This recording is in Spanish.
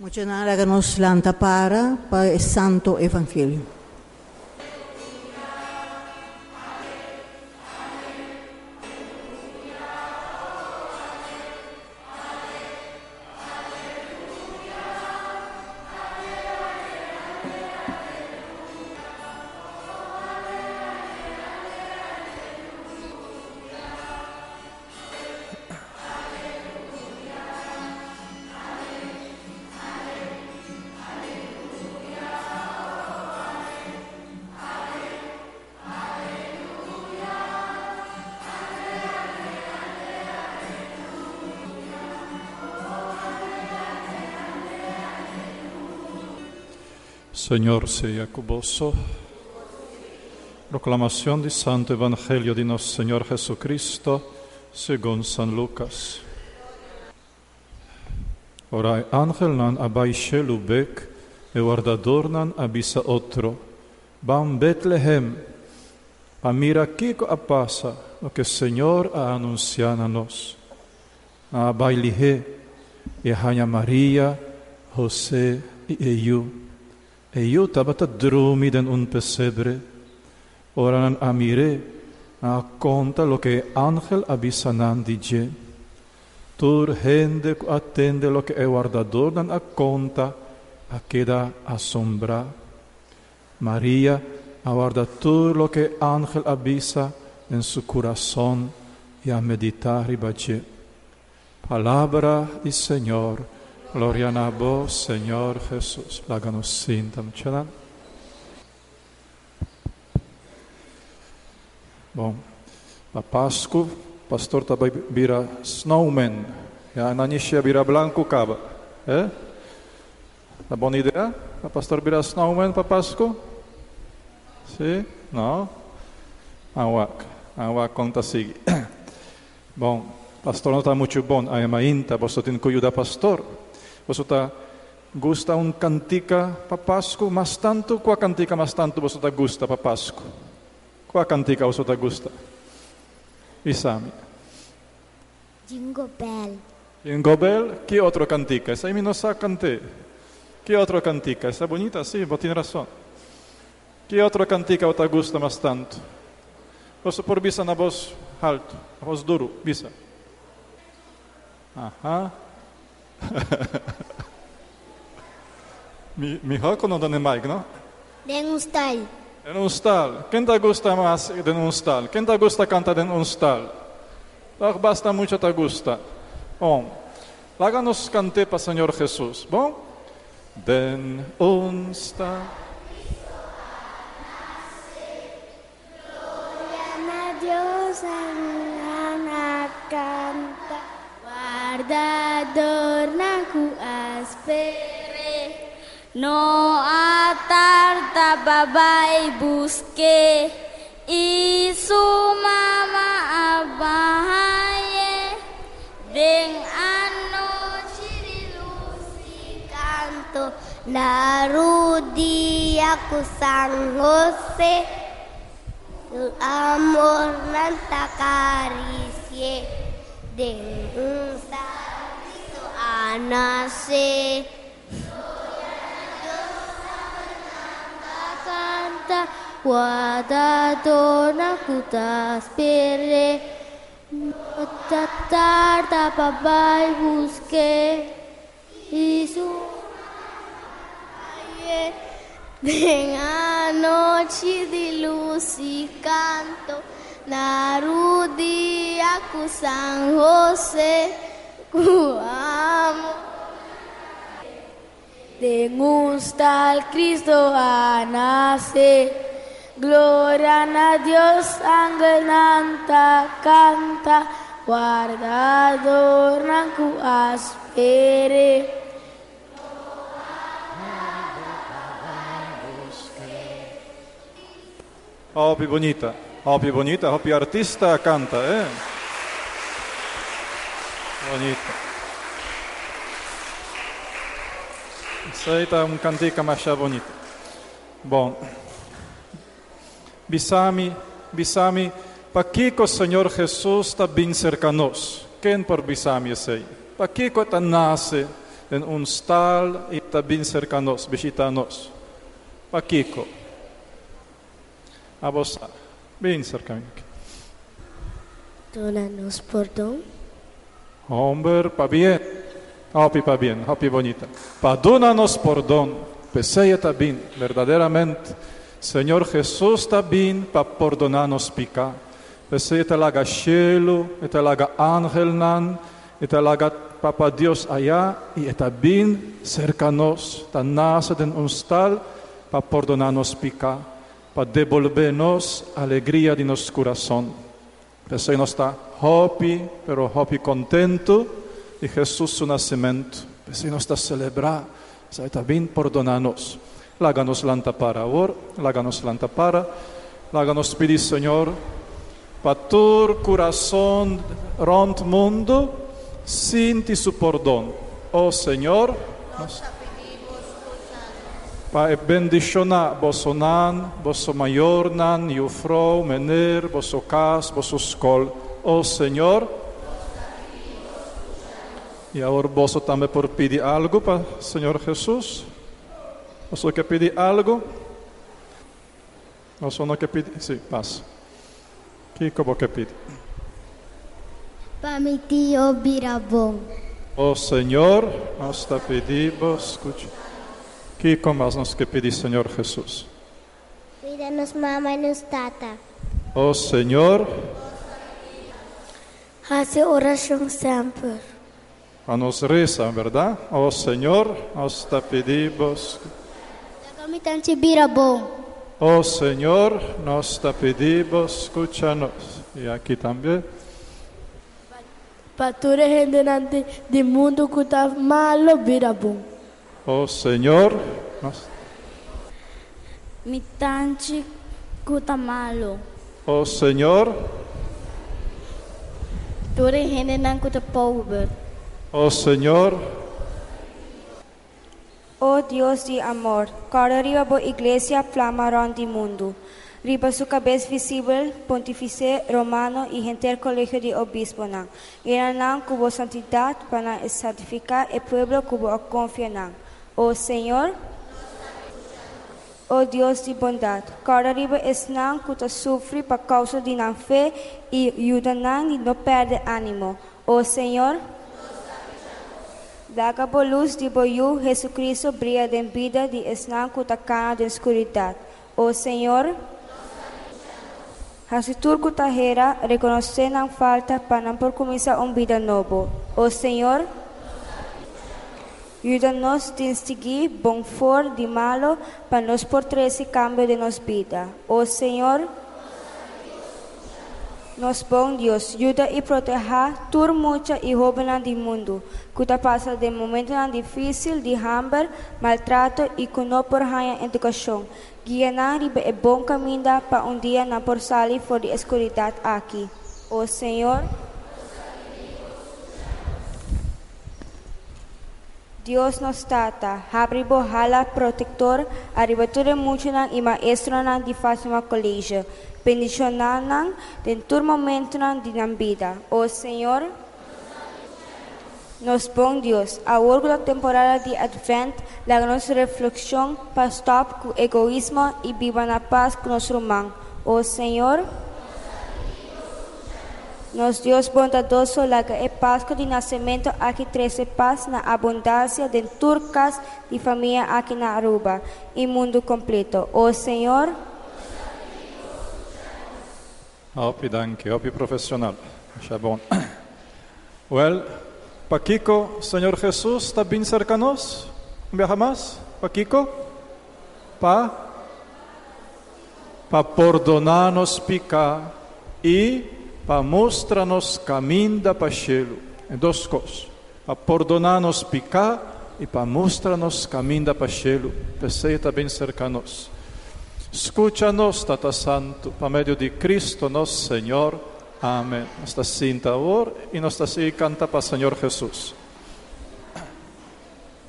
Mocionáganos lanta para para el Santo Evangelio. Señor sea con. Proclamación del Santo Evangelio de nuestro Señor Jesucristo según San Lucas. Ora ángel nan abaixé lubek, e guardador nan abisa otro. Van Betlehem, a mira kiko a pasa, lo que Señor ha anunciado a nos. A bailihe, e Maria, José e eu. E eu estava dormir en un pesebre, ora a mire, a conta lo que ángel avisanan dice. Tur gente atende lo que el guardador dan a conta, a queda asombra. María aguarda todo lo que ángel avisa en su corazón y a meditar y. Palabra del Señor. Gloria a vos, Señor Jesús. Láganos sintam čelan. Bom, na Páscoa, pastor também vira snowman. Ja, na nižšie vira blanco caba. É? Tá boa ideia? A pastor vira snowman para Páscoa? Sim? Não? Awak. Awak conta sigue. Bom, pastor não está muito bom. A emainta, você tem que ajudar pastor. Você está gusta un cantica para Páscoa, mas tanto, qual cantica mas tanto você está gusta para Páscoa? Qual cantica você está gusta? Isami. Jingle Bell. Jingle Bell, que outro cantica? Essa aí não sabe cantar. Que outro cantica? Essa é bonita, sim, você tem razão. Que outro cantica você gusta mas tanto? Você por bisa na voz alto, na voz duro, bisa. Aham. mi, hako no dane mic, no? Den un style. En un stall. Quem te gusta más de un stall? Quem te gusta cantar en un? Ah, basta mucho te gusta. Bom, láganos cantar para Señor Jesús. Bom? Den un. Ana Dios canta guardador aspere no atarta babai busque. Y su mama abahaye. Den anoche de luz y canto. La aku San José. El amor nanta acaricie. De un salto a nacer. Canta, guardadona cutas pere, tarda papá y busque, y su Ven anoche de luz y canto, Narudi aku San José, ku amo. De gusta al Cristo a nacer, gloria a Dios, ángel nanta canta, guardador naku aspere. Oh, più bonita. Oh, più bonita. Oh, più artista canta, eh? Bonita. Tá um cantica mais bonita. Bom. Bisami, bisami, para que o Senhor Jesus está bem cerca a nós? Quem por bisami aí? Para que está nasce? en un stal y también cercanos, visitanos. Paquico. A vos, bien cerca. Dónanos perdón. Hombre, pa bien. Hopi pa bien, hopi bonita. Padúnanos perdón. Peseia tá bien, verdaderamente. Senhor Jesus está bien para perdonar-nos picar. Peseia te laga cielo, te laga ángel nan, te laga Papa Deus allá e está bem cerca nós, está nasce de um stal para perdonar-nos picar, para devolver-nos a alegria de. Peseia nós está happy, pero happy contento de Jesus seu nascimento. Peseia nós está celebrar, está bem perdonar-nos. Láganos lanta para agora, láganos lanta para, láganos pedir, Senhor, para tu coração rond mundo, sinti su perdão. Oh Senhor, para bendicionar vosso nan, vosso maior nan, e frau, mener, vosso cas, vosso escola. Oh Senhor, e agora vosso também por pedir algo para o Senhor Jesus. Você quer pedir algo? Você não quer pedir? Sim, passa. Que como quer pedir? Para mi tío Birabón. Oh Senhor, nós te pedimos, escute. Que como nós quer pedir, Senhor Jesus? Cuídanos mamá y nos tata. Oh Senhor, Hace oración siempre. A nos reza, verdade? Oh Senhor, nós te pedimos. Oh Senhor, nós te pedimos, escucha-nos. E aqui também. Pature gente nante di mundo que tá malo vira bom. Oh Senhor, nós, Mitanchi kutamalo. oh Senhor, Ture hene nan kuta power. Oh Senhor, Oh Dios de amor, cara arriba bo iglesia flamarán de mundo. Riba su cabeza visible, pontífice romano y gente colegio de obispo nan. Irán cubo santidad para santificar el pueblo cubo confian. Oh Señor, oh Dios de bondad, cara arriba es nan cuta sufre por causa de nan fe y ayuda nan y no perde ánimo. Oh Señor, Daga por luz de boiú, Jesucristo brilla de vida de esnan kutacana de escuridad. Oh Senhor, Hasitur kutahera, reconocer não falta para não por começar um vida novo. Oh Senhor, ajuda-nos a distinguir bom for de malo para nos por esse cambio de nos vida. Oh Senhor, nos bom Deus, ajuda e proteja tur mucha e rouba do mundo, está passa de momento difícil de hambre, maltrato e que não por ganhar educação. Guia na riba é bom caminho para um dia na por sair fora de escuridão aqui. O Senhor, Dios nos trata, abre bohala protector, arriba tudo muito nan e maestro de Fátima Colégio. Bendición nan de todo momento nan de nan vida. O Senhor, nos bom Deus, a orgulho da temporada de Advent, la nossa reflexão para stop com egoísmo e viva na paz com nosso irmão. O Senhor, nos Deus bondadoso, la que é Páscoa de nascimento, aqui treze paz na abundância de turcas de família aqui na Aruba e mundo completo. O Senhor, Opi, danke, opi profissional. Așa bom. Well, Paquico, Senhor Jesus, está bem cerca nós? Viaja mais? Paquico? Pa? Pa perdonar-nos picar e para mostrar-nos caminho da pachelo. É duas coisas. Para perdonar-nos picar e para mostrar-nos caminho da pachelo. Pensei está bem cerca de nós. Escucha-nos, Tata Santo, por meio de Cristo nosso Senhor. Amém. Nossa cinta agora e nossa canta para Senhor Jesus.